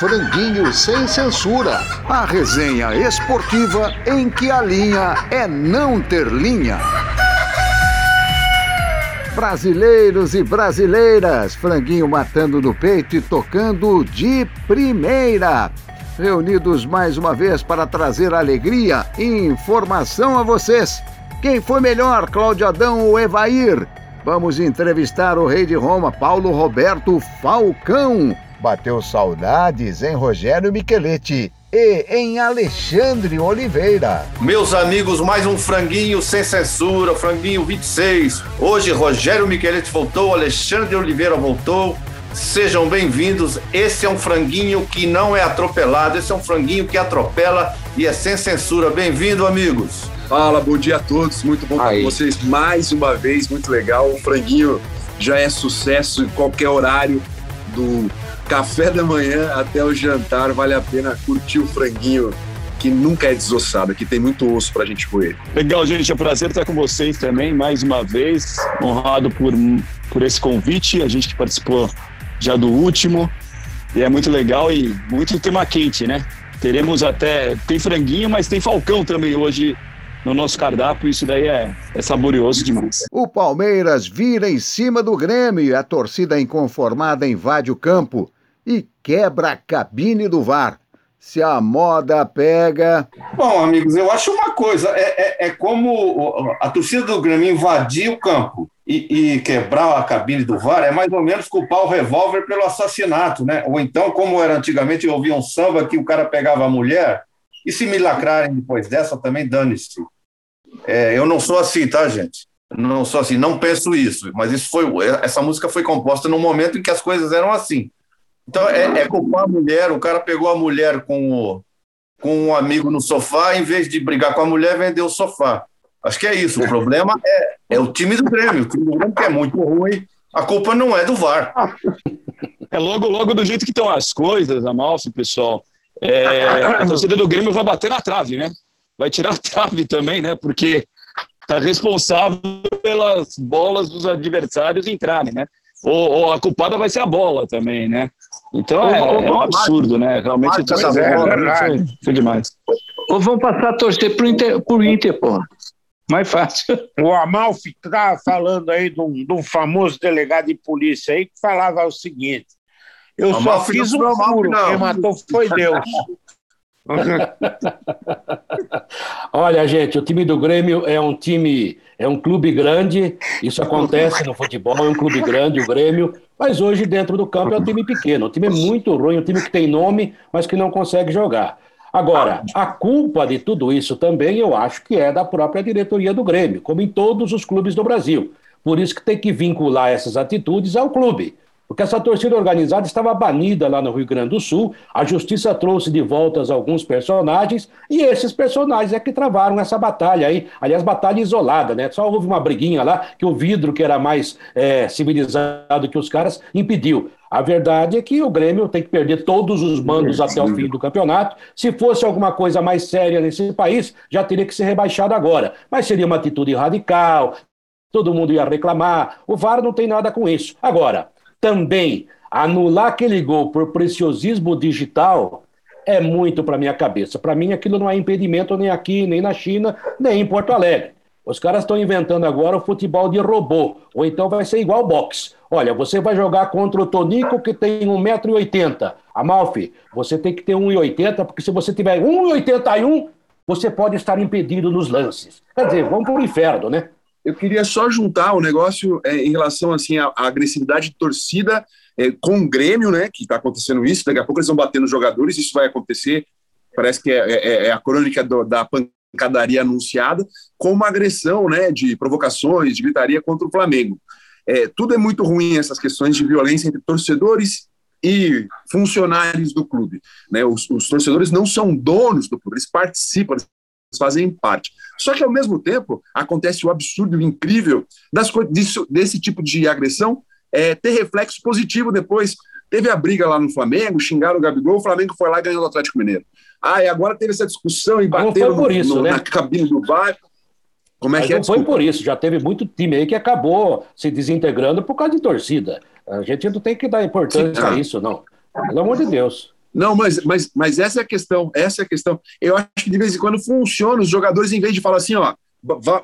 Franguinho Sem Censura. A resenha esportiva em que a linha é não ter linha. Brasileiros e brasileiras, franguinho matando no peito e tocando de primeira. Reunidos mais uma vez para trazer alegria e informação a vocês. Quem foi melhor, Cláudio Adão ou Evair? Vamos entrevistar o rei de Roma, Paulo Roberto Falcão. Bateu saudades em Rogério Micheletti e em Alexandre Oliveira. Meus amigos, mais um franguinho sem censura, franguinho 26. Hoje Rogério Micheletti voltou, Alexandre Oliveira voltou. Sejam bem-vindos. Esse é um franguinho que não é atropelado, esse é um franguinho que atropela e é sem censura. Bem-vindo, amigos. Fala, bom dia a todos. Muito bom estar com vocês mais uma vez, muito legal. O franguinho já é sucesso em qualquer horário do café da manhã até o jantar. Vale a pena curtir o franguinho que nunca é desossado, que tem muito osso pra gente comer. Legal, gente. É um prazer estar com vocês também, mais uma vez. Honrado por, por esse convite. A gente que participou já do último. E é muito legal e muito tema quente, né? Teremos até. Tem franguinho, mas tem falcão também hoje no nosso cardápio, isso daí é, é saborioso demais. O Palmeiras vira em cima do Grêmio e a torcida inconformada invade o campo e quebra a cabine do VAR. Se a moda pega. Bom, amigos, eu acho uma coisa: é, é, é como a torcida do Grêmio invadir o campo e, e, quebrar a cabine do VAR, é mais ou menos culpar o revólver pelo assassinato, né? Ou então, como era antigamente, eu ouvia um samba que o cara pegava a mulher e se me lacrarem depois dessa, também dane-se. É, eu não sou assim, tá, gente? Não sou assim, não penso isso. Mas isso foi, essa música foi composta num momento em que as coisas eram assim. Então é, é culpar a mulher. O cara pegou a mulher com o, com um amigo no sofá, em vez de brigar com a mulher, vendeu o sofá. Acho que é isso. O problema é, é o time do Grêmio. O time do Grêmio que é muito ruim. A culpa não é do VAR. É logo, logo do jeito que estão as coisas, Amalfi, pessoal. É, a torcida do Grêmio vai bater na trave, né? Vai tirar a trave também, né? Porque tá responsável pelas bolas dos adversários entrarem, né? Ou, ou, a culpada vai ser a bola também, né? Então é, é um absurdo, né? Realmente essa bola é foi, foi demais. Ou vão passar a torcer pro Inter, pro Inter pô. Mais fácil. O Amalfi está falando aí de um, de um, famoso delegado de polícia aí que falava o seguinte: eu só fiz um furo, quem matou foi Deus. Olha, gente, o time do Grêmio é um time, é um clube grande. Isso acontece no futebol, é um clube grande, o Grêmio. Mas hoje, dentro do campo, é um time pequeno. Um time muito ruim, um time que tem nome, mas que não consegue jogar. Agora, a culpa de tudo isso também eu acho que é da própria diretoria do Grêmio, como em todos os clubes do Brasil. Por isso que tem que vincular essas atitudes ao clube. Porque essa torcida organizada estava banida lá no Rio Grande do Sul, a justiça trouxe de volta alguns personagens, e esses personagens é que travaram essa batalha aí. Aliás, batalha isolada, né? Só houve uma briguinha lá que o vidro, que era mais é, civilizado que os caras, impediu. A verdade é que o Grêmio tem que perder todos os mandos até o fim do campeonato. Se fosse alguma coisa mais séria nesse país, já teria que ser rebaixado agora. Mas seria uma atitude radical, todo mundo ia reclamar. O VAR não tem nada com isso. Agora, também anular aquele gol por preciosismo digital é muito para minha cabeça. Para mim, aquilo não é impedimento nem aqui, nem na China, nem em Porto Alegre. Os caras estão inventando agora o futebol de robô, ou então vai ser igual boxe. Olha, você vai jogar contra o Tonico que tem 1,80m. Amalfi, você tem que ter 1,80m, porque se você tiver 1,81m, você pode estar impedido nos lances. Quer dizer, vamos para o inferno, né? Eu queria só juntar o negócio é, em relação assim à, à agressividade de torcida é, com o Grêmio, né? Que está acontecendo isso. Daqui a pouco eles vão bater nos jogadores. Isso vai acontecer. Parece que é, é, é a crônica do, da pancadaria anunciada, com uma agressão, né? De provocações, de gritaria contra o Flamengo. É, tudo é muito ruim essas questões de violência entre torcedores e funcionários do clube. Né? Os, os torcedores não são donos do clube, eles participam, eles fazem parte. Só que, ao mesmo tempo, acontece o absurdo, o incrível das disso, desse tipo de agressão é, ter reflexo positivo depois. Teve a briga lá no Flamengo, xingaram o Gabigol, o Flamengo foi lá e ganhou o Atlético Mineiro. Ah, e agora teve essa discussão e bateram no, isso, no, né? na cabine do VAR. Como é Mas que é? Não foi por isso, já teve muito time aí que acabou se desintegrando por causa de torcida. A gente não tem que dar importância Sim, a isso, não. Pelo amor de Deus. Não, mas, mas, mas essa é a questão, essa é a questão. Eu acho que de vez em quando funciona, os jogadores, em vez de falar assim, ó,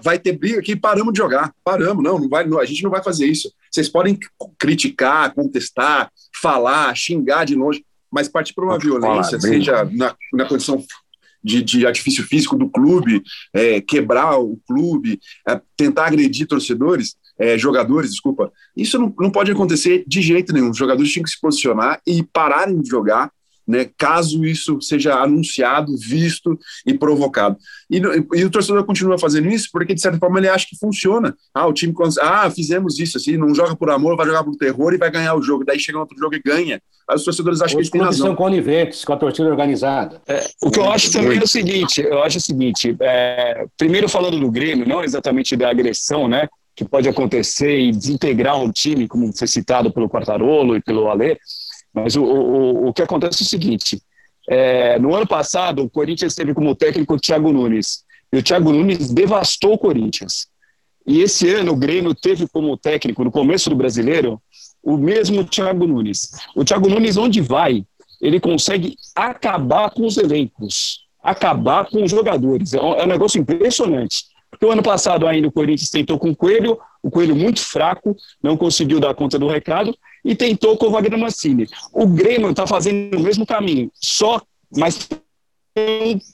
vai ter briga aqui, paramos de jogar, paramos, não, não vai, não, a gente não vai fazer isso. Vocês podem criticar, contestar, falar, xingar de longe, mas partir para uma violência, seja na, na condição de, de artifício físico do clube, é, quebrar o clube, é, tentar agredir torcedores, é, jogadores, desculpa, isso não, não pode acontecer de jeito nenhum. Os jogadores tinham que se posicionar e pararem de jogar né, caso isso seja anunciado, visto e provocado. E, e, o torcedor continua fazendo isso porque, de certa forma, ele acha que funciona. Ah, o time, ah, fizemos isso, assim, não joga por amor, vai jogar por terror e vai ganhar o jogo. Daí chega outro jogo e ganha. Aí os torcedores acham que eles têm razão. são coniventes com a torcida organizada. É, o que eu acho também é o seguinte, eu acho o seguinte, é, primeiro falando do Grêmio, não exatamente da agressão, né, que pode acontecer e desintegrar um time, como foi citado pelo Quartarolo e pelo Alê, mas o, o, o que acontece é o seguinte: é, no ano passado, o Corinthians teve como técnico o Thiago Nunes. E o Thiago Nunes devastou o Corinthians. E esse ano o Grêmio teve como técnico, no começo do brasileiro, o mesmo Thiago Nunes. O Thiago Nunes, onde vai, ele consegue acabar com os elencos, acabar com os jogadores. É um, é um negócio impressionante. Porque o ano passado ainda o Corinthians tentou com o Coelho, o Coelho muito fraco, não conseguiu dar conta do recado, e tentou com o Wagner Mancini. O Grêmio está fazendo o mesmo caminho, só, mas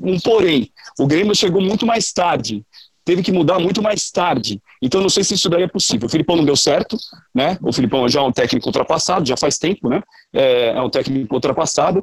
um, porém. O Grêmio chegou muito mais tarde, teve que mudar muito mais tarde. Então não sei se isso daí é possível. O Filipão não deu certo, né? O Filipão já é um técnico ultrapassado, já faz tempo, né? É, é um técnico ultrapassado.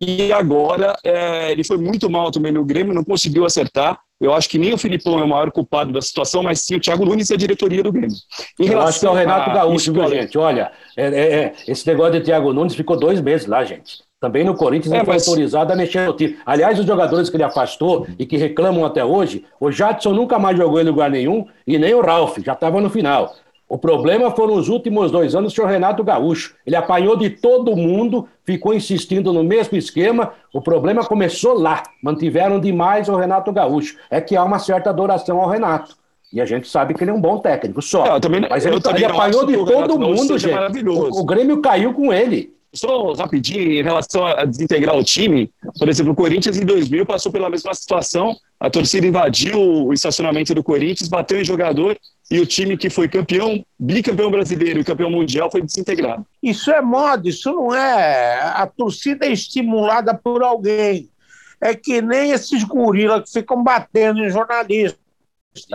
E agora é, ele foi muito mal também no Grêmio, não conseguiu acertar. Eu acho que nem o Filipão é o maior culpado da situação, mas sim o Thiago Nunes e a diretoria do Grêmio. Em eu acho que é o Renato Gaúcho, viu, gente? Olha, é, é, é, esse negócio de Thiago Nunes ficou dois meses lá, gente. Também no Corinthians é, ele foi mas... autorizado a mexer no time. Aliás, os jogadores que ele afastou e que reclamam até hoje, o Jadson nunca mais jogou em lugar nenhum e nem o Ralf, já estava no final. O problema foram os últimos dois anos do senhor Renato Gaúcho. Ele apanhou de todo mundo, ficou insistindo no mesmo esquema. O problema começou lá. Mantiveram demais o Renato Gaúcho. É que há uma certa adoração ao Renato. E a gente sabe que ele é um bom técnico, só. Não, também, Mas ele, ele apanhou de todo mundo, gente. O, o Grêmio caiu com ele. Só rapidinho, em relação a desintegrar o time, por exemplo, o Corinthians em 2000 passou pela mesma situação, a torcida invadiu o estacionamento do Corinthians, bateu em jogador e o time que foi campeão, bicampeão brasileiro e campeão mundial foi desintegrado. Isso é moda, isso não é. A torcida é estimulada por alguém. É que nem esses gorilas que ficam batendo em jornalistas.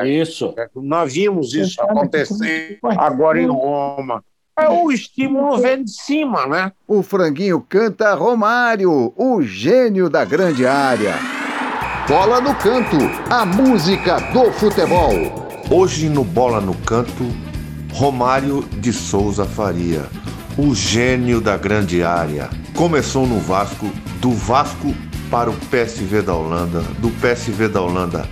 Isso. Nós vimos isso acontecer agora em Roma. É, o estímulo vem de cima, né? O franguinho canta Romário, o gênio da grande área. Bola no canto, a música do futebol. Hoje no Bola no Canto, Romário de Souza Faria, o gênio da grande área. Começou no Vasco, do Vasco para o PSV da Holanda, do PSV da Holanda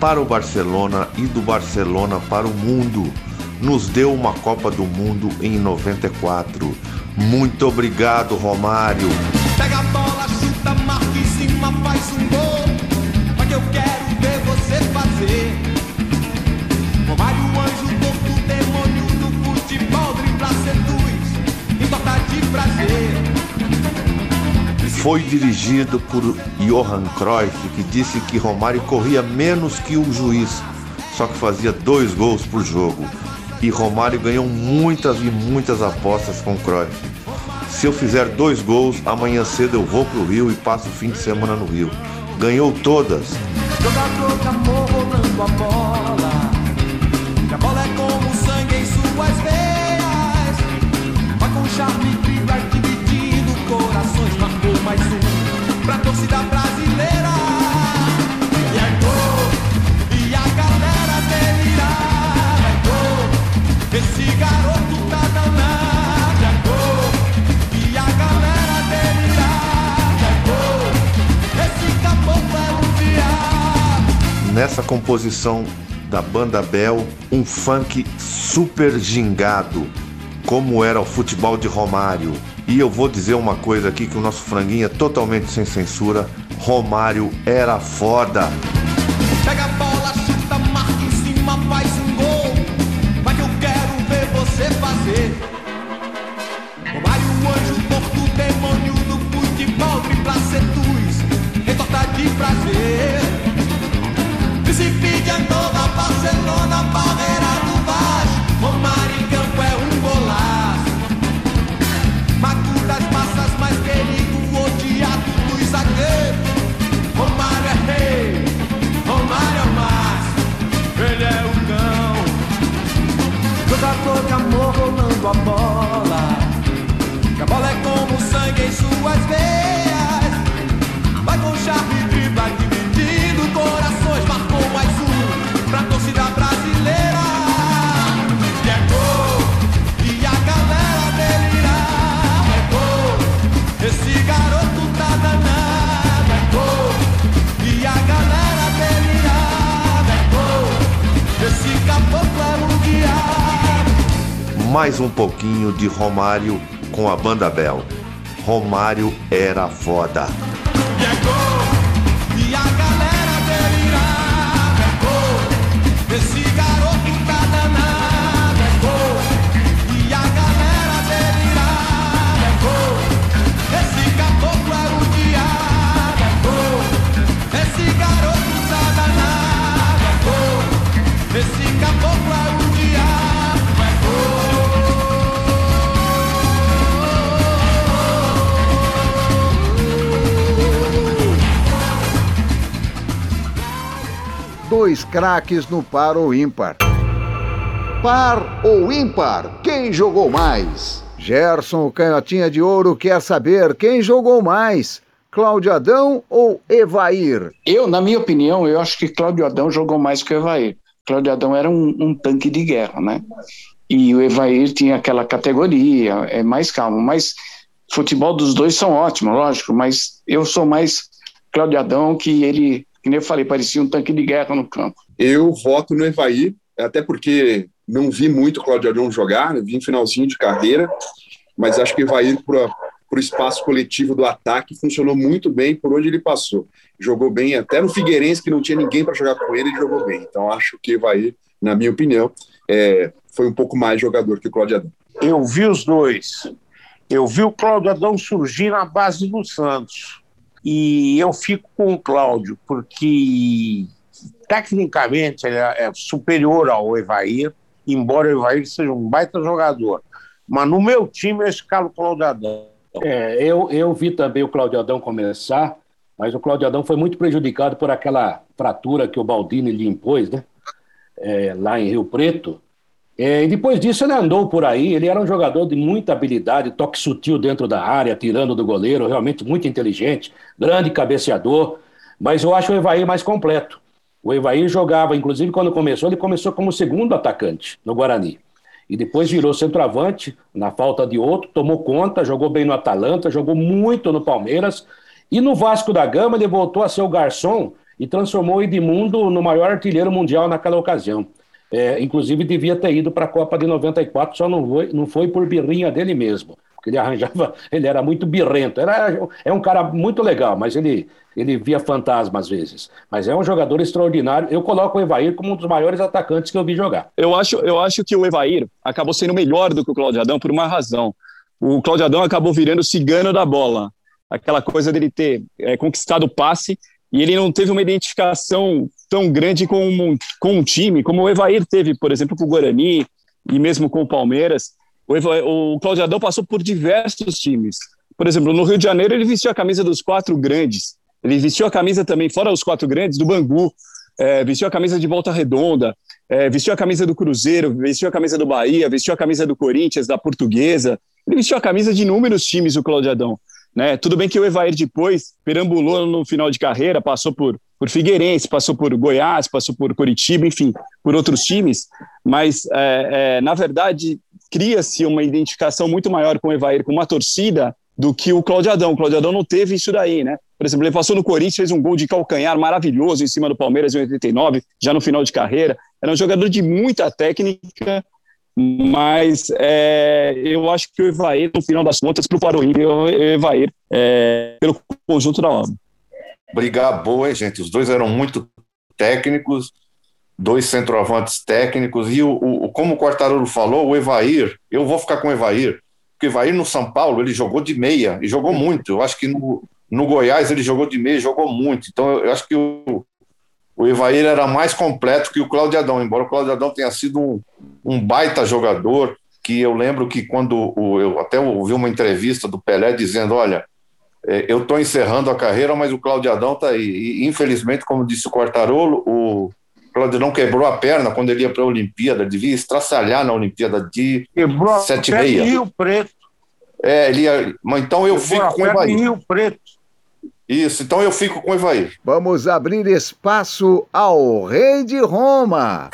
para o Barcelona e do Barcelona para o mundo nos deu uma Copa do Mundo em 94. Muito obrigado, Romário. Pega a bola, chuta, marca em cima, faz um gol. Mas que eu quero ver você fazer. Romário, anjo, torto, demônio do futebol, dribla, seduz, de prazer. Foi dirigido por Johan Cruyff, que disse que Romário corria menos que o juiz, só que fazia dois gols por jogo e Romário ganhou muitas e muitas apostas com o Cruyff. Se eu fizer dois gols, amanhã cedo eu vou pro Rio e passo o fim de semana no Rio. Ganhou todas. Amor. Nessa composição da banda Bel, um funk super gingado, como era o futebol de Romário. E eu vou dizer uma coisa aqui que o nosso franguinho é totalmente sem censura. Romário era foda. Pouquinho de Romário com a banda Bel. Romário era foda. E é Dois craques no par ou ímpar. Par ou ímpar? Quem jogou mais? Gerson, o canhotinha de ouro, quer saber quem jogou mais, Cláudio Adão ou Evair? Eu, na minha opinião, eu acho que Cláudio Adão jogou mais que o Evair. Cláudio Adão era um, um tanque de guerra, né? E o Evair tinha aquela categoria, é mais calmo. Mas futebol dos dois são ótimos, lógico, mas eu sou mais Cláudio Adão, que ele, que nem eu falei, parecia um tanque de guerra no campo. Eu voto no Evaí, até porque não vi muito o Cláudio Adão jogar, né? vi em finalzinho de carreira, mas acho que o Evaí, para o espaço coletivo do ataque, funcionou muito bem por onde ele passou. Jogou bem, até no Figueirense, que não tinha ninguém para jogar com ele, ele jogou bem. Então acho que o Evaí, na minha opinião, é, foi um pouco mais jogador que o Cláudio Adão. Eu vi os dois. Eu vi o Cláudio Adão surgir na base do Santos. E eu fico com o Cláudio, porque tecnicamente ele é superior ao Evair, embora o Evair seja um baita jogador. Mas no meu time eu escalo o Cláudio Adão. É, eu, eu vi também o Cláudio Adão começar, mas o Cláudio Adão foi muito prejudicado por aquela fratura que o Baldini lhe impôs, né? É, lá em Rio Preto. É, e depois disso ele andou por aí, ele era um jogador de muita habilidade, toque sutil dentro da área, tirando do goleiro, realmente muito inteligente, grande cabeceador, mas eu acho o Evair mais completo. O Evair jogava, inclusive quando começou, ele começou como segundo atacante no Guarani. E depois virou centroavante, na falta de outro, tomou conta, jogou bem no Atalanta, jogou muito no Palmeiras. E no Vasco da Gama ele voltou a ser o garçom e transformou o Edmundo no maior artilheiro mundial naquela ocasião. É, inclusive devia ter ido para a Copa de 94, só não foi, não foi por birrinha dele mesmo. Porque ele arranjava, ele era muito birrento. Era, é um cara muito legal, mas ele, ele via fantasma às vezes. Mas é um jogador extraordinário. Eu coloco o Evair como um dos maiores atacantes que eu vi jogar. Eu acho, eu acho que o Evair acabou sendo melhor do que o Cláudio Adão por uma razão. O Cláudio Adão acabou virando o cigano da bola. Aquela coisa dele ter é, conquistado o passe e ele não teve uma identificação tão grande com um, com um time como o Evair teve, por exemplo, com o Guarani e mesmo com o Palmeiras. O, o Cláudio Adão passou por diversos times. Por exemplo, no Rio de Janeiro ele vestiu a camisa dos quatro grandes. Ele vestiu a camisa também, fora os quatro grandes, do Bangu. É, vestiu a camisa de Volta Redonda, é, vestiu a camisa do Cruzeiro, vestiu a camisa do Bahia, vestiu a camisa do Corinthians, da Portuguesa. Ele vestiu a camisa de inúmeros times, o Cláudio Adão. Né? Tudo bem que o Evair depois perambulou no final de carreira, passou por, por Figueirense, passou por Goiás, passou por Curitiba, enfim, por outros times, mas é, é, na verdade cria-se uma identificação muito maior com o Evair, com uma torcida, do que o Cláudio Adão. O Cláudio Adão não teve isso daí, né? Por exemplo, ele passou no Corinthians, fez um gol de calcanhar maravilhoso em cima do Palmeiras em 89, já no final de carreira. Era um jogador de muita técnica, mas é, eu acho que o Evair, no final das contas, para o Paroímpe, o Evair, é, pelo conjunto da obra. Brigar boa, hein, gente? Os dois eram muito técnicos, dois centroavantes técnicos, e o, o, como o Quartarolo falou, o Evair, eu vou ficar com o Evair, porque o Evair no São Paulo, ele jogou de meia, e jogou muito, eu acho que no, no Goiás ele jogou de meia jogou muito, então eu, eu acho que o, o Evair era mais completo que o Cláudio Adão, embora o Cláudio Adão tenha sido um, um baita jogador, que eu lembro que quando o, eu até ouvi uma entrevista do Pelé dizendo, olha, eu estou encerrando a carreira, mas o Cláudio Adão está aí. E, infelizmente, como disse o Quartarolo, o, Cláudio não quebrou a perna quando ele ia para a Olimpíada, devia estraçalhar na Olimpíada de Quebrou a sete e perna meia. Rio Preto. É, ele ia... Mas então eu Quebrou fico a com o Evair. Rio Preto. Isso, então eu fico com o Evair. Vamos abrir espaço ao Rei de Roma.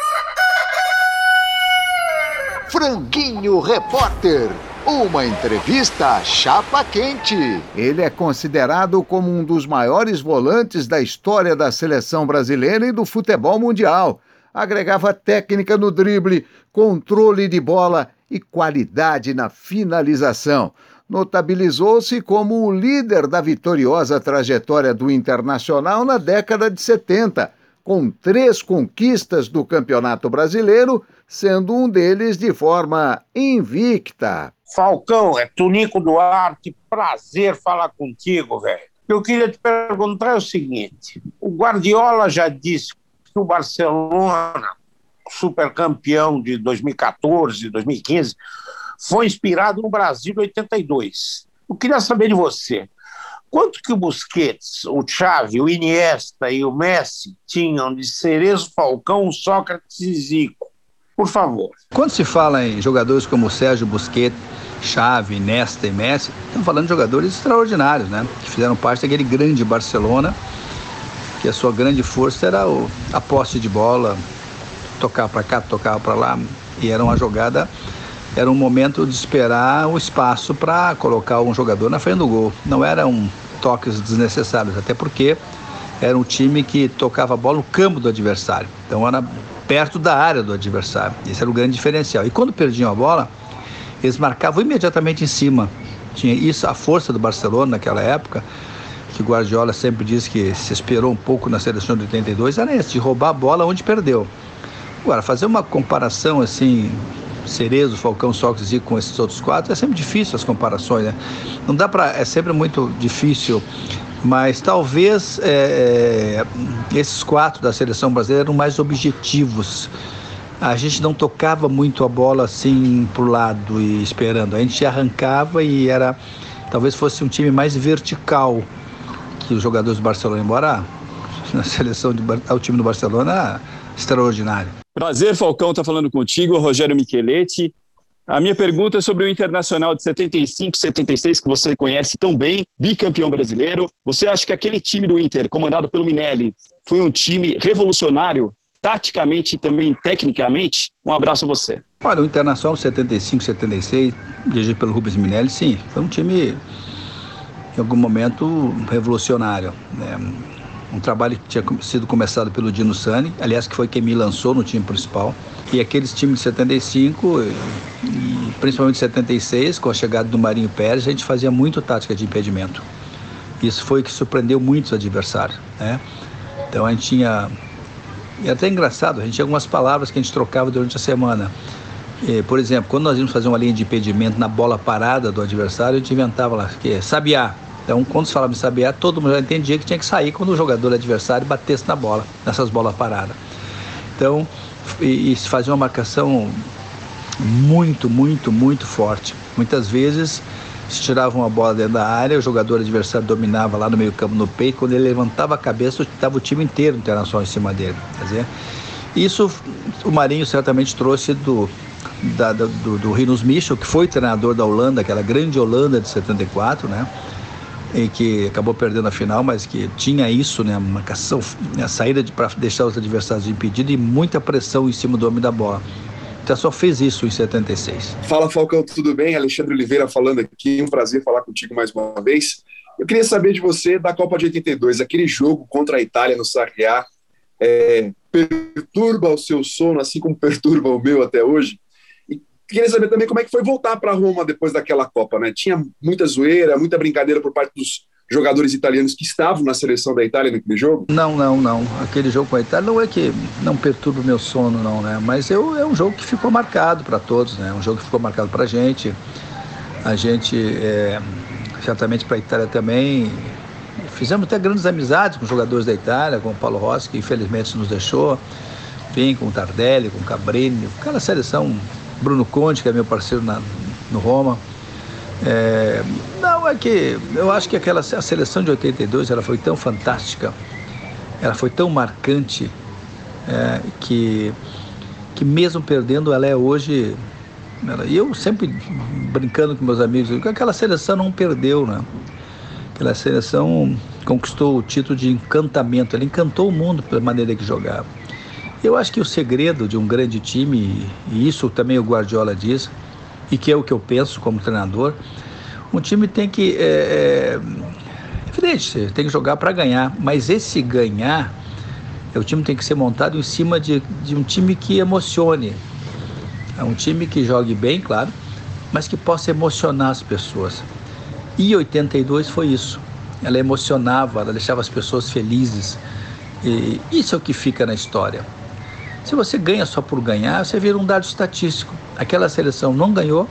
Franguinho Repórter. Uma entrevista chapa quente. Ele é considerado como um dos maiores volantes da história da seleção brasileira e do futebol mundial. Agregava técnica no drible, controle de bola e qualidade na finalização. Notabilizou-se como o líder da vitoriosa trajetória do Internacional na década de 70, com três conquistas do Campeonato Brasileiro, sendo um deles de forma invicta. Falcão, é Tunico Duarte, prazer falar contigo, velho. Eu queria te perguntar o seguinte: o Guardiola já disse que o Barcelona, supercampeão de 2014, 2015, foi inspirado no Brasil de 82. Eu queria saber de você. Quanto que o Busquets, o Xavi, o Iniesta e o Messi tinham de Cerezo, Falcão, Sócrates e Zico? Por favor. Quando se fala em jogadores como Sérgio Busquets, Xavi, Nesta e Messi, estamos falando de jogadores extraordinários, né? Que fizeram parte daquele grande Barcelona, que a sua grande força era o, a posse de bola, tocar para cá, tocar para lá, e era uma jogada, era um momento de esperar o espaço para colocar um jogador na frente do gol. Não eram toques desnecessários, até porque era um time que tocava a bola no campo do adversário. Então era perto da área do adversário. Esse era o grande diferencial. E quando perdiam a bola, eles marcavam imediatamente em cima. Tinha isso, a força do Barcelona naquela época, que Guardiola sempre disse que se esperou um pouco na seleção de 82, era esse, de roubar a bola onde perdeu. Agora, fazer uma comparação assim, Cerezo, Falcão, Sócrates e com esses outros quatro, é sempre difícil as comparações, né? Não dá para, é sempre muito difícil, mas talvez é, é, esses quatro da seleção brasileira eram mais objetivos a gente não tocava muito a bola assim pro lado e esperando. A gente arrancava e era talvez fosse um time mais vertical que os jogadores do Barcelona, embora na seleção o time do Barcelona extraordinário. Prazer, Falcão, tá falando contigo, Rogério Micheletti. A minha pergunta é sobre o Internacional de 75, 76, que você conhece tão bem, bicampeão brasileiro. Você acha que aquele time do Inter, comandado pelo Minelli, foi um time revolucionário taticamente e também tecnicamente? Um abraço a você. Olha, o Internacional 75, 76, dirigido pelo Rubens Minelli, sim, foi um time, em algum momento, revolucionário. Né? Um trabalho que tinha sido começado pelo Dino Sani, aliás, que foi quem me lançou no time principal. E aqueles times de 75, e principalmente 76, com a chegada do Marinho Pérez, a gente fazia muito tática de impedimento. Isso foi que surpreendeu muitos adversários. Né? Então a gente tinha é até engraçado, a gente tinha algumas palavras que a gente trocava durante a semana. E, por exemplo, quando nós íamos fazer uma linha de impedimento na bola parada do adversário, a gente inventava lá, que é sabiá. Então, quando se falava em sabiá, todo mundo já entendia que tinha que sair quando o jogador adversário batesse na bola, nessas bolas paradas. Então, e, e se fazia uma marcação muito, muito, muito forte. Muitas vezes se tirava uma bola dentro da área, o jogador adversário dominava lá no meio campo, no peito, quando ele levantava a cabeça, estava o time inteiro internacional em cima dele. Quer dizer, isso o Marinho certamente trouxe do, da, do, do Rinus Michel, que foi treinador da Holanda, aquela grande Holanda de 74, né? E que acabou perdendo a final, mas que tinha isso, né? Marcação, a saída de, para deixar os adversários impedidos e muita pressão em cima do homem da bola. Então só fez isso em 76. Fala Falcão, tudo bem? Alexandre Oliveira falando aqui, um prazer falar contigo mais uma vez. Eu queria saber de você da Copa de 82, aquele jogo contra a Itália no Sarriá, é, perturba o seu sono, assim como perturba o meu até hoje. E queria saber também como é que foi voltar para Roma depois daquela Copa, né? Tinha muita zoeira, muita brincadeira por parte dos jogadores italianos que estavam na seleção da Itália naquele jogo? Não, não, não. Aquele jogo com a Itália não é que não perturba o meu sono, não, né? Mas eu, é um jogo que ficou marcado para todos, né? Um jogo que ficou marcado para a gente. A gente, é, certamente para a Itália também, fizemos até grandes amizades com jogadores da Itália, com o Paulo Rossi, que infelizmente nos deixou, enfim, com o Tardelli, com o Cabrini, aquela seleção, Bruno Conte, que é meu parceiro na, no Roma. É, não, é que eu acho que aquela a seleção de 82 ela foi tão fantástica, ela foi tão marcante é, que, que mesmo perdendo, ela é hoje. E eu sempre brincando com meus amigos, que aquela seleção não perdeu, né? Aquela seleção conquistou o título de encantamento, ela encantou o mundo pela maneira que jogava. Eu acho que o segredo de um grande time, e isso também o Guardiola diz, e que é o que eu penso como treinador, um time tem que. É, é, evidente, tem que jogar para ganhar, mas esse ganhar, o time tem que ser montado em cima de, de um time que emocione. É um time que jogue bem, claro, mas que possa emocionar as pessoas. E 82 foi isso. Ela emocionava, ela deixava as pessoas felizes. E isso é o que fica na história. Se você ganha só por ganhar, você vira um dado estatístico. Aquela seleção não ganhou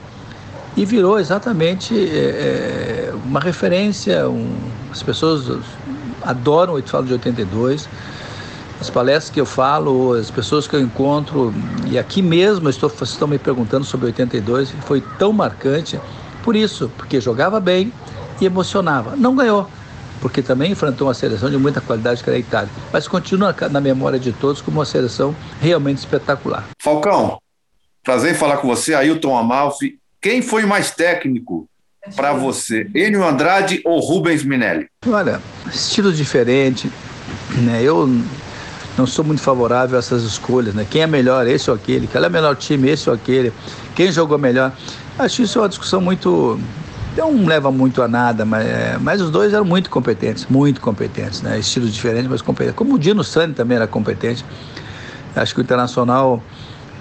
e virou exatamente é, uma referência. Um, as pessoas adoram o falo de 82. As palestras que eu falo, as pessoas que eu encontro, e aqui mesmo estou, vocês estão me perguntando sobre 82, foi tão marcante por isso, porque jogava bem e emocionava. Não ganhou, porque também enfrentou uma seleção de muita qualidade que era a Itália. Mas continua na memória de todos como uma seleção realmente espetacular. Falcão, prazer em falar com você, Ailton Amalfi. Quem foi mais técnico para você, Enio Andrade ou Rubens Minelli? Olha, estilos diferentes. Né? Eu não sou muito favorável a essas escolhas. Né? Quem é melhor, esse ou aquele? Qual é o melhor time, esse ou aquele? Quem jogou melhor? Acho isso uma discussão muito não leva muito a nada, mas, é, mas os dois eram muito competentes, muito competentes, né? Estilos diferentes, mas competentes. Como o Dino Sani também era competente. Acho que o Internacional,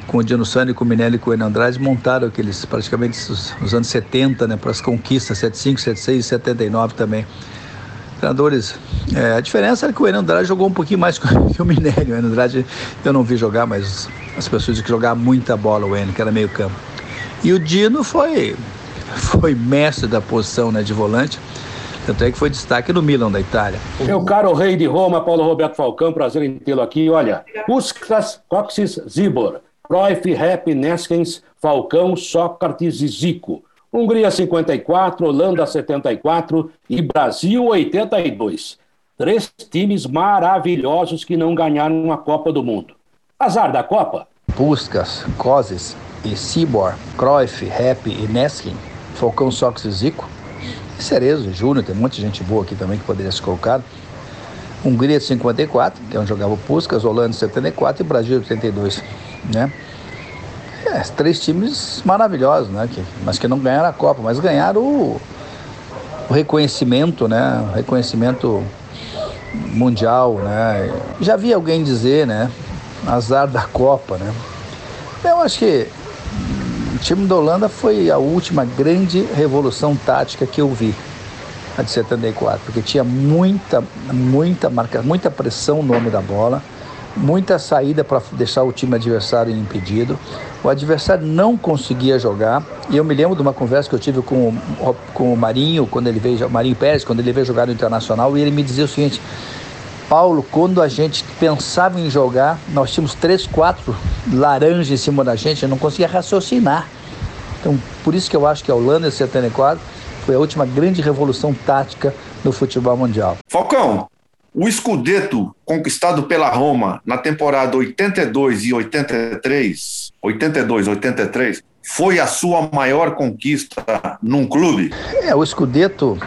com o Dino Sani, com o Minelli e com o Enio Andrade, montaram aqueles, praticamente, os, os anos 70, né? Para as conquistas, 75, 76 e 79 também. Treinadores, é, a diferença é que o Enio Andrade jogou um pouquinho mais que o Minelli. O Enio Andrade eu não vi jogar, mas as pessoas que jogava muita bola o Enio, que era meio campo. E o Dino foi foi mestre da posição né, de volante. Tanto é que foi destaque no Milan da Itália. Meu caro rei de Roma, Paulo Roberto Falcão, prazer em tê-lo aqui. Olha, Puskas, Coxis, Zibor, Cruyff, Rep, Neskens, Falcão, Sócrates e Zico. Hungria 54, Holanda 74 e Brasil 82. Três times maravilhosos que não ganharam a Copa do Mundo. Azar da Copa? Puskas, Kozis e Cibor, Cruyff, Rep e Neskin Falcão e Zico, Cerezo, Júnior, tem muita gente boa aqui também que poderia ser colocado. Hungria de 54, que é onde jogava o Puskas, Holanda de 74 e Brasil de 82, né? É, três times maravilhosos, né? Que, mas que não ganharam a Copa, mas ganharam o, o reconhecimento, né? O reconhecimento mundial, né? Já vi alguém dizer, né? Azar da Copa, né? Eu acho que time da Holanda foi a última grande revolução tática que eu vi, a de 74, porque tinha muita, muita marca, muita pressão no nome da bola, muita saída para deixar o time adversário impedido. O adversário não conseguia jogar. E eu me lembro de uma conversa que eu tive com, com o Marinho, quando ele veio, Marinho Pérez, quando ele veio jogar no Internacional, e ele me dizia o seguinte: Paulo, quando a gente pensava em jogar, nós tínhamos três, quatro laranjas em cima da gente, eu não conseguia raciocinar. Então, por isso que eu acho que a Holanda 74 foi a última grande revolução tática no futebol mundial. Falcão, o escudeto conquistado pela Roma na temporada 82 e 83, 82, 83, foi a sua maior conquista num clube? É, o escudeto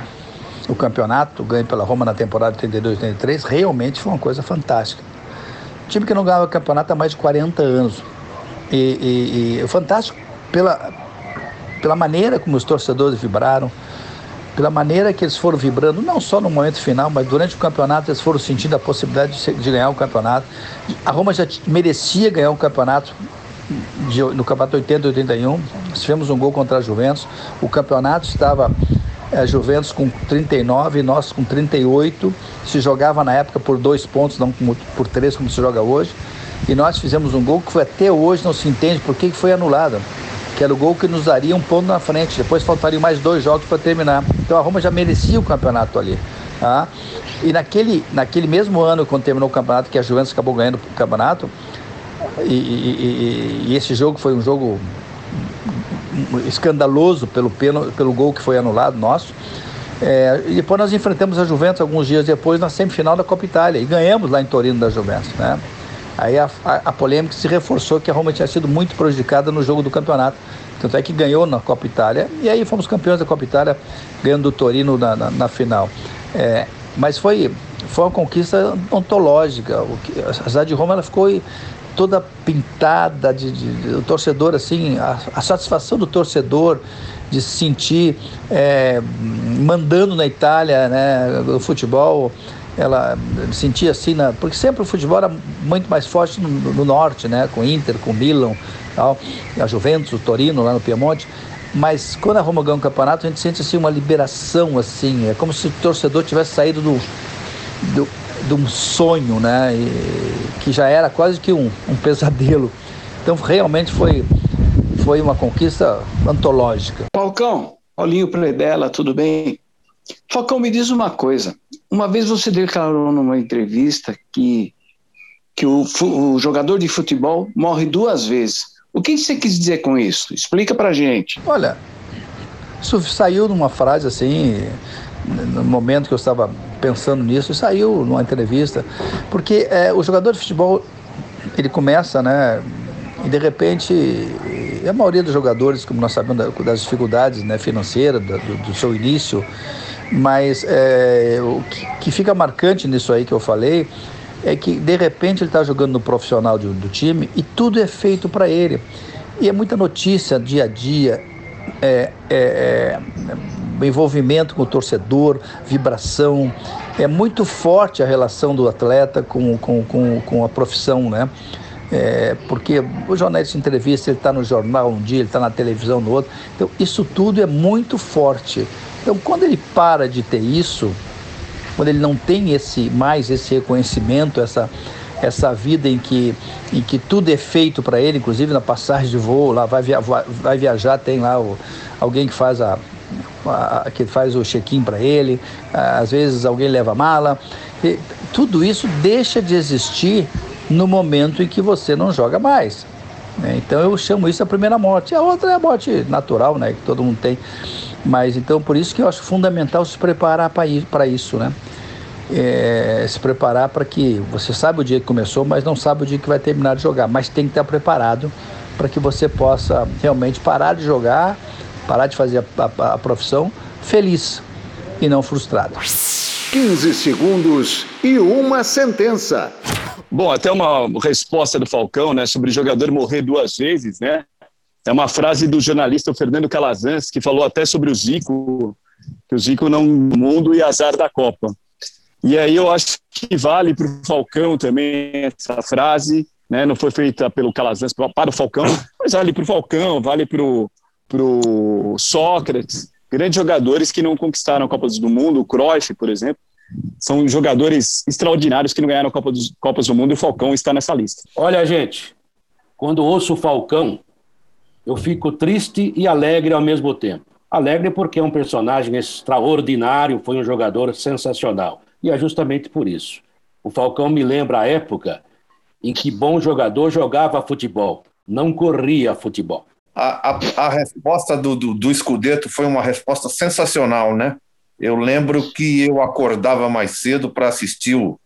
o campeonato ganho pela Roma na temporada 82-83 realmente foi uma coisa fantástica. Um time que não ganhava campeonato há mais de 40 anos. E, e, e fantástico pela, pela maneira como os torcedores vibraram, pela maneira que eles foram vibrando, não só no momento final, mas durante o campeonato eles foram sentindo a possibilidade de, de ganhar o campeonato. A Roma já merecia ganhar o campeonato de, no campeonato 80 81. Nós tivemos um gol contra a Juventus. O campeonato estava a é, Juventus com 39 e nós com 38. Se jogava na época por dois pontos, não por três como se joga hoje. E nós fizemos um gol que até hoje não se entende por que foi anulado. Que era o gol que nos daria um ponto na frente. Depois faltariam mais dois jogos para terminar. Então a Roma já merecia o campeonato ali. Tá? E naquele, naquele mesmo ano, quando terminou o campeonato, que a Juventus acabou ganhando o campeonato, e, e, e, e esse jogo foi um jogo escandaloso pelo, pelo, pelo gol que foi anulado nosso. É, e depois nós enfrentamos a Juventus alguns dias depois na semifinal da Copa Itália e ganhamos lá em Torino da Juventus, né? Aí a, a, a, polêmica se reforçou que a Roma tinha sido muito prejudicada no jogo do campeonato. Tanto é que ganhou na Copa Itália. E aí fomos campeões da Copa Itália, ganhando o Torino na, na, na final. É, mas foi, foi uma conquista ontológica. A cidade de Roma ela ficou toda pintada de, de, o torcedor assim a, a, satisfação do torcedor de se sentir é, mandando na Itália né o futebol ela sentia assim na, porque sempre o futebol era muito mais forte no, no norte né com Inter com Milan tal a Juventus o Torino lá no Piemonte. Mas quando a Roma ganha um campeonato a gente sente assim uma liberação assim é como se o torcedor tivesse saído do, do de um sonho, né? E, que já era quase que um, um pesadelo. Então realmente foi, foi uma conquista antológica. Falcão, Paulinho Predella, tudo bem? Falcão, me diz uma coisa. Uma vez você declarou numa entrevista que, que o, o jogador de futebol morre duas vezes. O que você quis dizer com isso? Explica pra gente. Olha, isso saiu numa frase assim, no momento que eu estava pensando nisso, saiu numa entrevista, porque é, o jogador de futebol, ele começa, né, e de repente, a maioria dos jogadores, como nós sabemos das dificuldades né, financeiras, do, do seu início, mas é, o que, que, fica marcante nisso aí que eu falei é que de repente ele está jogando no profissional do, do, time e tudo é feito para ele. E é muita notícia dia a dia, é, é, é envolvimento com o torcedor, vibração. É muito forte a relação do atleta com, com, com, com a profissão, né? É, porque o jornalista entrevista, ele está no jornal um dia, ele está na televisão no outro. Então, isso tudo é muito forte. Então, quando ele para de ter isso, quando ele não tem esse mais esse reconhecimento, essa, essa vida em que, em que tudo é feito para ele, inclusive na passagem de voo, lá vai, via, vai viajar, tem lá o, alguém que faz a, que faz o check-in para ele, às vezes alguém leva mala. E tudo isso deixa de existir no momento em que você não joga mais. Né? Então eu chamo isso a primeira morte. A outra é a morte natural, né? Que todo mundo tem. Mas então por isso que eu acho fundamental se preparar para isso, né? É, se preparar para que você sabe o dia que começou, mas não sabe o dia que vai terminar de jogar. Mas tem que estar preparado para que você possa realmente parar de jogar parar de fazer a, a, a profissão feliz e não frustrado. 15 segundos e uma sentença. Bom, até uma resposta do Falcão, né, sobre jogador morrer duas vezes, né? É uma frase do jornalista Fernando Calazans, que falou até sobre o Zico, que o Zico não mundo e azar da Copa. E aí eu acho que vale para o Falcão também essa frase, né? Não foi feita pelo Calazans para o Falcão, mas vale para o Falcão, vale para o pro Sócrates, grandes jogadores que não conquistaram a Copa do Mundo, o Cruyff, por exemplo, são jogadores extraordinários que não ganharam Copa dos, Copas do Mundo e o Falcão está nessa lista. Olha, gente, quando ouço o Falcão, eu fico triste e alegre ao mesmo tempo. Alegre porque é um personagem extraordinário, foi um jogador sensacional. E é justamente por isso. O Falcão me lembra a época em que bom jogador jogava futebol, não corria futebol a, a, a resposta do, do, do Scudetto foi uma resposta sensacional, né? Eu lembro que eu acordava mais cedo para assistir o,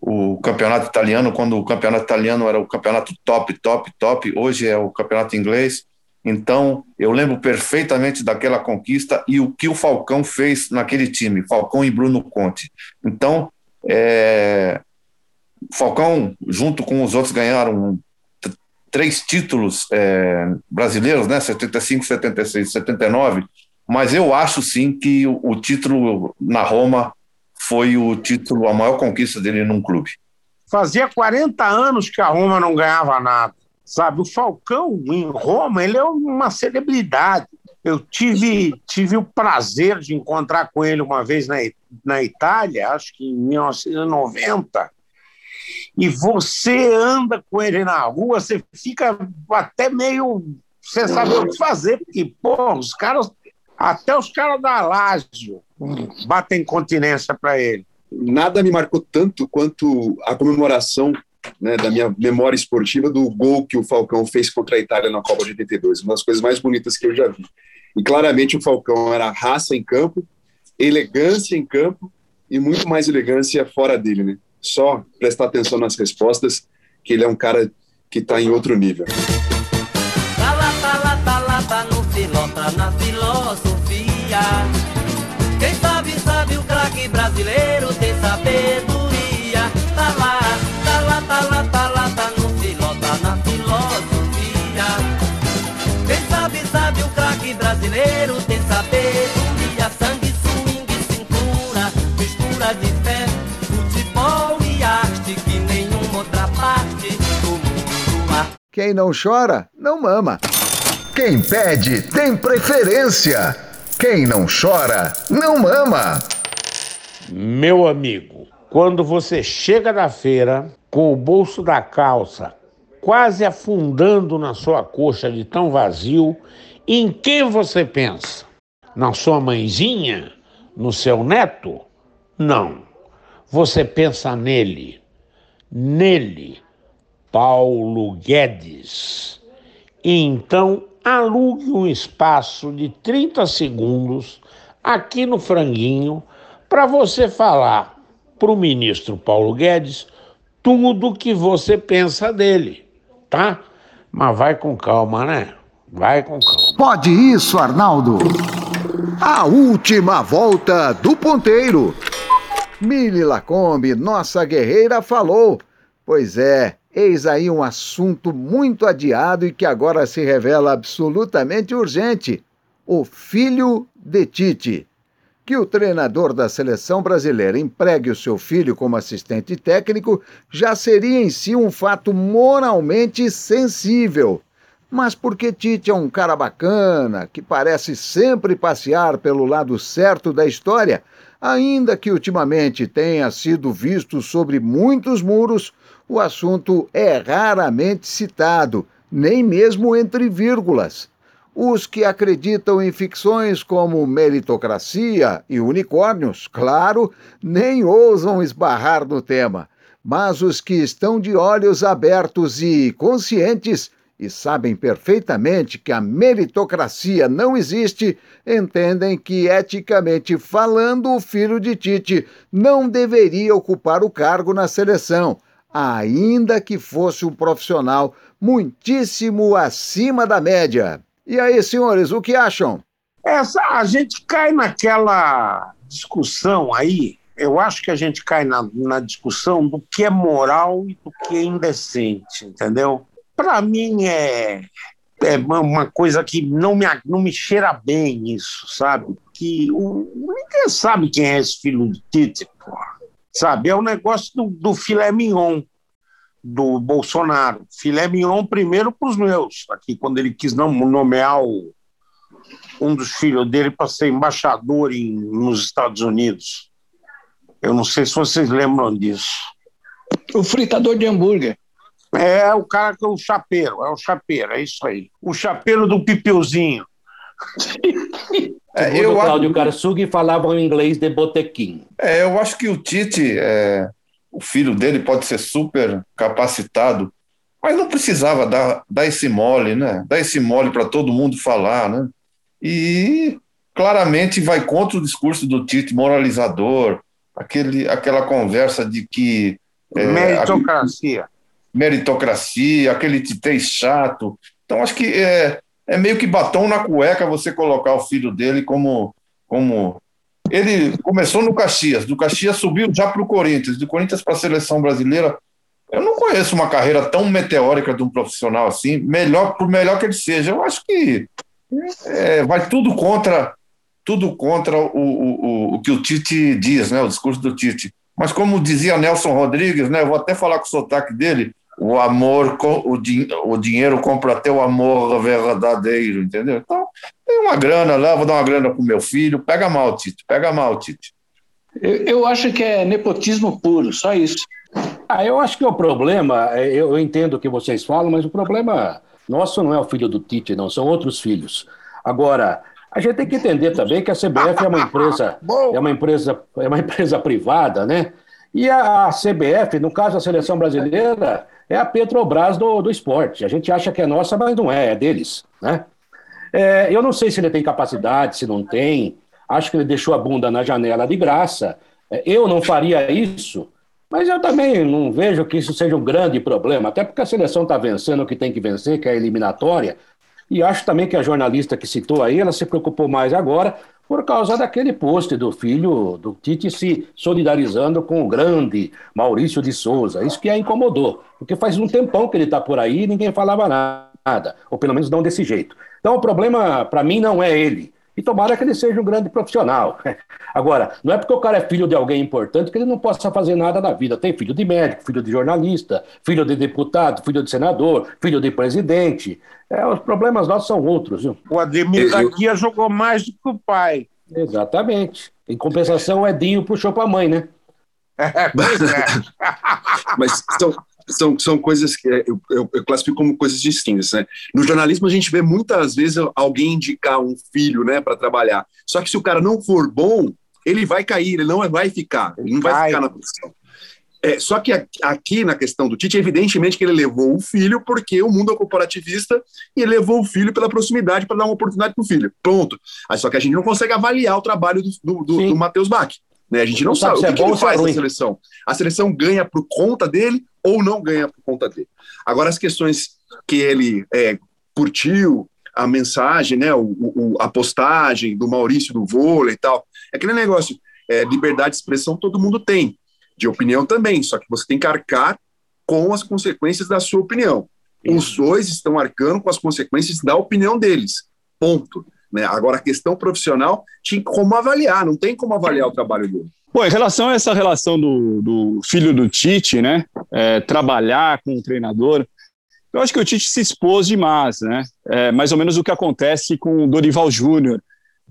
o campeonato italiano, quando o campeonato italiano era o campeonato top, top, top, hoje é o campeonato inglês. Então, eu lembro perfeitamente daquela conquista e o que o Falcão fez naquele time, Falcão e Bruno Conte. Então, é, Falcão, junto com os outros, ganharam três títulos é, brasileiros, né? 75, 76, 79. Mas eu acho sim que o, o, título na Roma foi o título, a maior conquista dele num clube. Fazia 40 anos que a Roma não ganhava nada. Sabe, o Falcão em Roma, ele é uma celebridade. Eu tive, tive o prazer de encontrar com ele uma vez na, na Itália, acho que em 1990 e você anda com ele na rua, você fica até meio sem saber o que fazer, porque, pô, os caras, até os caras da Lazio batem continência para ele. Nada me marcou tanto quanto a comemoração né, da minha memória esportiva do gol que o Falcão fez contra a Itália na Copa de 82, uma das coisas mais bonitas que eu já vi. E claramente o Falcão era raça em campo, elegância em campo e muito mais elegância fora dele, né? Só prestar atenção nas respostas, que ele é um cara que está em outro nível. Tá tá tá tá na filosofia. Quem sabe, sabe o craque brasileiro tem sabedoria. Tá lá, tá lá, tá lá, tá lá, tá no filota, na filosofia. Quem sabe, sabe o craque brasileiro Quem não chora, não mama. Quem pede tem preferência. Quem não chora, não mama. Meu amigo, quando você chega da feira com o bolso da calça quase afundando na sua coxa de tão vazio, em quem você pensa? Na sua mãezinha? No seu neto? Não. Você pensa nele. Nele. Paulo Guedes. Então, alugue um espaço de 30 segundos aqui no Franguinho para você falar para o ministro Paulo Guedes tudo que você pensa dele, tá? Mas vai com calma, né? Vai com calma. Pode isso, Arnaldo. A última volta do ponteiro. Mili Lacombe, nossa guerreira, falou. Pois é, eis aí um assunto muito adiado e que agora se revela absolutamente urgente: o filho de Tite. Que o treinador da seleção brasileira empregue o seu filho como assistente técnico já seria em si um fato moralmente sensível. Mas porque Tite é um cara bacana, que parece sempre passear pelo lado certo da história, ainda que ultimamente tenha sido visto sobre muitos muros, o assunto é raramente citado, nem mesmo entre vírgulas. Os que acreditam em ficções como meritocracia e unicórnios, claro, nem ousam esbarrar no tema. Mas os que estão de olhos abertos e conscientes e sabem perfeitamente que a meritocracia não existe, entendem que, eticamente falando, o filho de Tite não deveria ocupar o cargo na seleção, ainda que fosse um profissional muitíssimo acima da média. E aí, senhores, o que acham? Essa, a gente cai naquela discussão aí, eu acho que a gente cai na, na discussão do que é moral e do que é indecente, entendeu? Para mim é, é uma coisa que não me, não me cheira bem isso, sabe? Que o, ninguém sabe quem é esse filho de Tite, porra. Sabe? É o negócio do, do filé mignon do Bolsonaro. Filé mignon primeiro para os meus, aqui quando ele quis nomear o, um dos filhos dele para ser embaixador em, nos Estados Unidos. Eu não sei se vocês lembram disso. O fritador de hambúrguer. É o cara que é o chapeiro, é o chapeiro, é isso aí. O chapeiro do Pipeuzinho. É, eu o Cláudio Karsug falava um inglês de botequim. É, eu acho que o Tite, é, o filho dele pode ser super capacitado, mas não precisava dar, dar esse mole, né? Dar esse mole para todo mundo falar, né? E claramente vai contra o discurso do Tite moralizador, aquele, aquela conversa de que. É, meritocracia. A, meritocracia, aquele titei chato. Então, acho que é, é meio que batom na cueca você colocar o filho dele como. como ele começou no Caxias, do Caxias subiu já para o Corinthians, do Corinthians para a seleção brasileira. Eu não conheço uma carreira tão meteórica de um profissional assim, melhor por melhor que ele seja. Eu acho que é, vai tudo contra tudo contra o, o, o que o Tite diz, né, o discurso do Tite. Mas como dizia Nelson Rodrigues, né, eu vou até falar com o sotaque dele, o amor, o, din o dinheiro compra até o amor verdadeiro, entendeu? Então, tem uma grana lá, vou dar uma grana pro meu filho, pega mal, Tite, pega mal, Tite. Eu, eu acho que é nepotismo puro, só isso. Ah, eu acho que o problema, é, eu entendo o que vocês falam, mas o problema nosso não é o filho do Tite, não, são outros filhos. Agora, a gente tem que entender também que a CBF é uma empresa, é uma empresa, é uma empresa privada, né? E a CBF, no caso da seleção brasileira, é a Petrobras do, do esporte. A gente acha que é nossa, mas não é, é deles, né? É, eu não sei se ele tem capacidade, se não tem. Acho que ele deixou a bunda na janela de graça. É, eu não faria isso, Mas eu também não vejo que isso seja um grande problema, até porque a seleção está vencendo o que tem que vencer, que é a eliminatória. E acho também que a jornalista que citou aí, ela se preocupou mais agora por causa daquele post do filho do Tite se solidarizando com o grande Maurício de Souza. Isso que a incomodou, porque faz um tempão que ele está por aí e ninguém falava nada, ou pelo menos não desse jeito. Então o problema, para mim, não é ele. E tomara que ele seja um grande profissional. Agora, não é porque o cara é filho de alguém importante que ele não possa fazer nada na vida. Tem filho de médico, filho de jornalista, filho de deputado, filho de senador, filho de presidente. É, os problemas nossos são outros. Viu? O Ademir da Guia jogou mais do que o pai. Exatamente. Em compensação, o Edinho puxou para a mãe, né? É, pois é. Mas são, são, são coisas que é, eu, eu, eu, classifico como coisas distintas. Né? No jornalismo, a gente vê muitas vezes alguém indicar um filho né, para trabalhar. Só que se o cara não for bom, ele vai cair, ele não vai ficar, ele não vai ficar na posição. É, só que aqui na questão do Tite, evidentemente que ele levou o filho porque o mundo é corporativista e ele levou o filho pela proximidade para dar uma oportunidade para o filho. Pronto. Aí, só que a gente não consegue avaliar o trabalho do, do, do, do Matheus Bach. Né? A gente não, não sabe, sabe o que, é que ele faz na seleção. A seleção ganha por conta dele ou não ganha por conta dele. Agora, as questões que ele é, curtiu, a mensagem, né, o, o, a postagem do Maurício do vôlei e tal, é aquele negócio, é, liberdade de expressão todo mundo tem, de opinião também, só que você tem que arcar com as consequências da sua opinião. Os dois estão arcando com as consequências da opinião deles, ponto. Né? Agora, a questão profissional tinha como avaliar, não tem como avaliar o trabalho dele. Bom, em relação a essa relação do, do filho do Tite, né, é, trabalhar com o treinador, eu acho que o Tite se expôs demais, né? É mais ou menos o que acontece com o Dorival Júnior.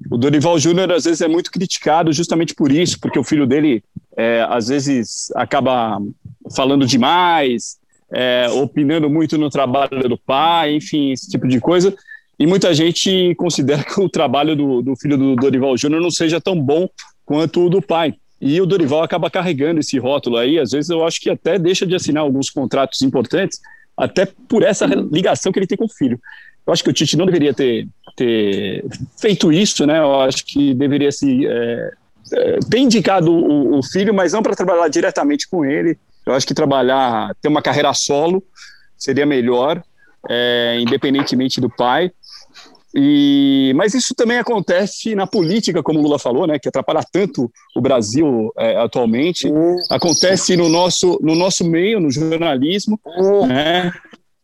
O Dorival Júnior às vezes é muito criticado justamente por isso, porque o filho dele é, às vezes acaba falando demais, é, opinando muito no trabalho do pai, enfim, esse tipo de coisa. E muita gente considera que o trabalho do, do filho do Dorival Júnior não seja tão bom quanto o do pai. E o Dorival acaba carregando esse rótulo aí. Às vezes eu acho que até deixa de assinar alguns contratos importantes, até por essa ligação que ele tem com o filho. Eu acho que o Tite não deveria ter, ter feito isso, né? Eu acho que deveria se é, é, ter indicado o, o filho, mas não para trabalhar diretamente com ele. Eu acho que trabalhar, ter uma carreira solo seria melhor, é, independentemente do pai. E, mas isso também acontece na política, como o Lula falou, né, que atrapalha tanto o Brasil é, atualmente. Acontece no nosso, no nosso meio, no jornalismo. Né?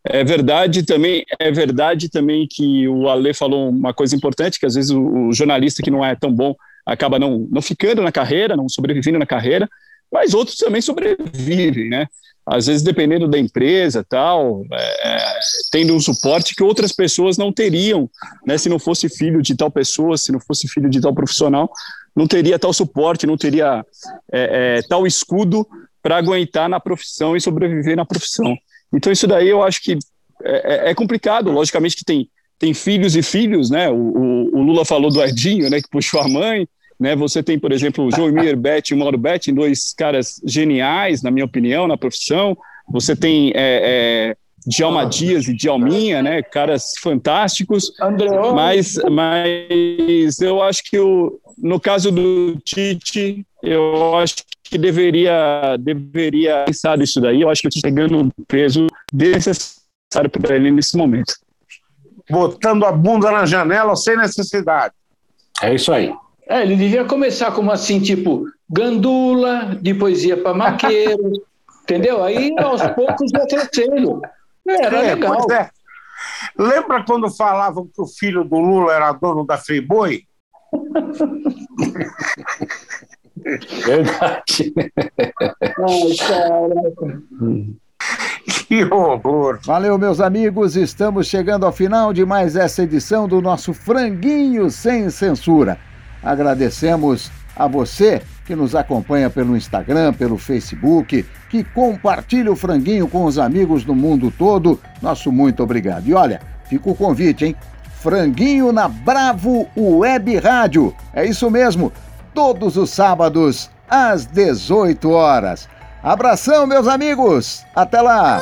É verdade também, é verdade também que o Ale falou uma coisa importante, que às vezes o, o jornalista que não é tão bom acaba não, não ficando na carreira, não sobrevivendo na carreira, mas outros também sobrevivem, né? às vezes dependendo da empresa tal, é, tendo um suporte que outras pessoas não teriam, né? Se não fosse filho de tal pessoa, se não fosse filho de tal profissional, não teria tal suporte, não teria é, é, tal escudo para aguentar na profissão e sobreviver na profissão. Então isso daí eu acho que é, é, é complicado. Logicamente que tem tem filhos e filhos, né? O, o, o Lula falou do Edinho, né? Que puxou a mãe. Né, você tem, por exemplo, o João Mir Bet e o Mauro Bet, dois caras geniais, na minha opinião, na profissão. Você tem é, é, Djalma Dias e Djalminha, né, caras fantásticos. Mas, mas eu acho que o, no caso do Tite, eu acho que deveria, deveria pensar isso daí. Eu acho que o Tite está ganhando um peso necessário para ele nesse momento. Botando a bunda na janela sem necessidade. É isso aí. É, ele devia começar como assim, tipo, gandula, depois ia para maqueiro, entendeu? Aí aos poucos ia crescendo. Era é, legal. É. Lembra quando falavam que o filho do Lula era dono da Friboi? Verdade. Ai, caraca. Que horror! Valeu, meus amigos. Estamos chegando ao final de mais essa edição do nosso Franguinho Sem Censura. Agradecemos a você que nos acompanha pelo Instagram, pelo Facebook, que compartilha o franguinho com os amigos do mundo todo. Nosso muito obrigado. E olha, fica o convite, hein? Franguinho na Bravo Web Rádio. É isso mesmo, todos os sábados às 18 horas. Abração, meus amigos. Até lá.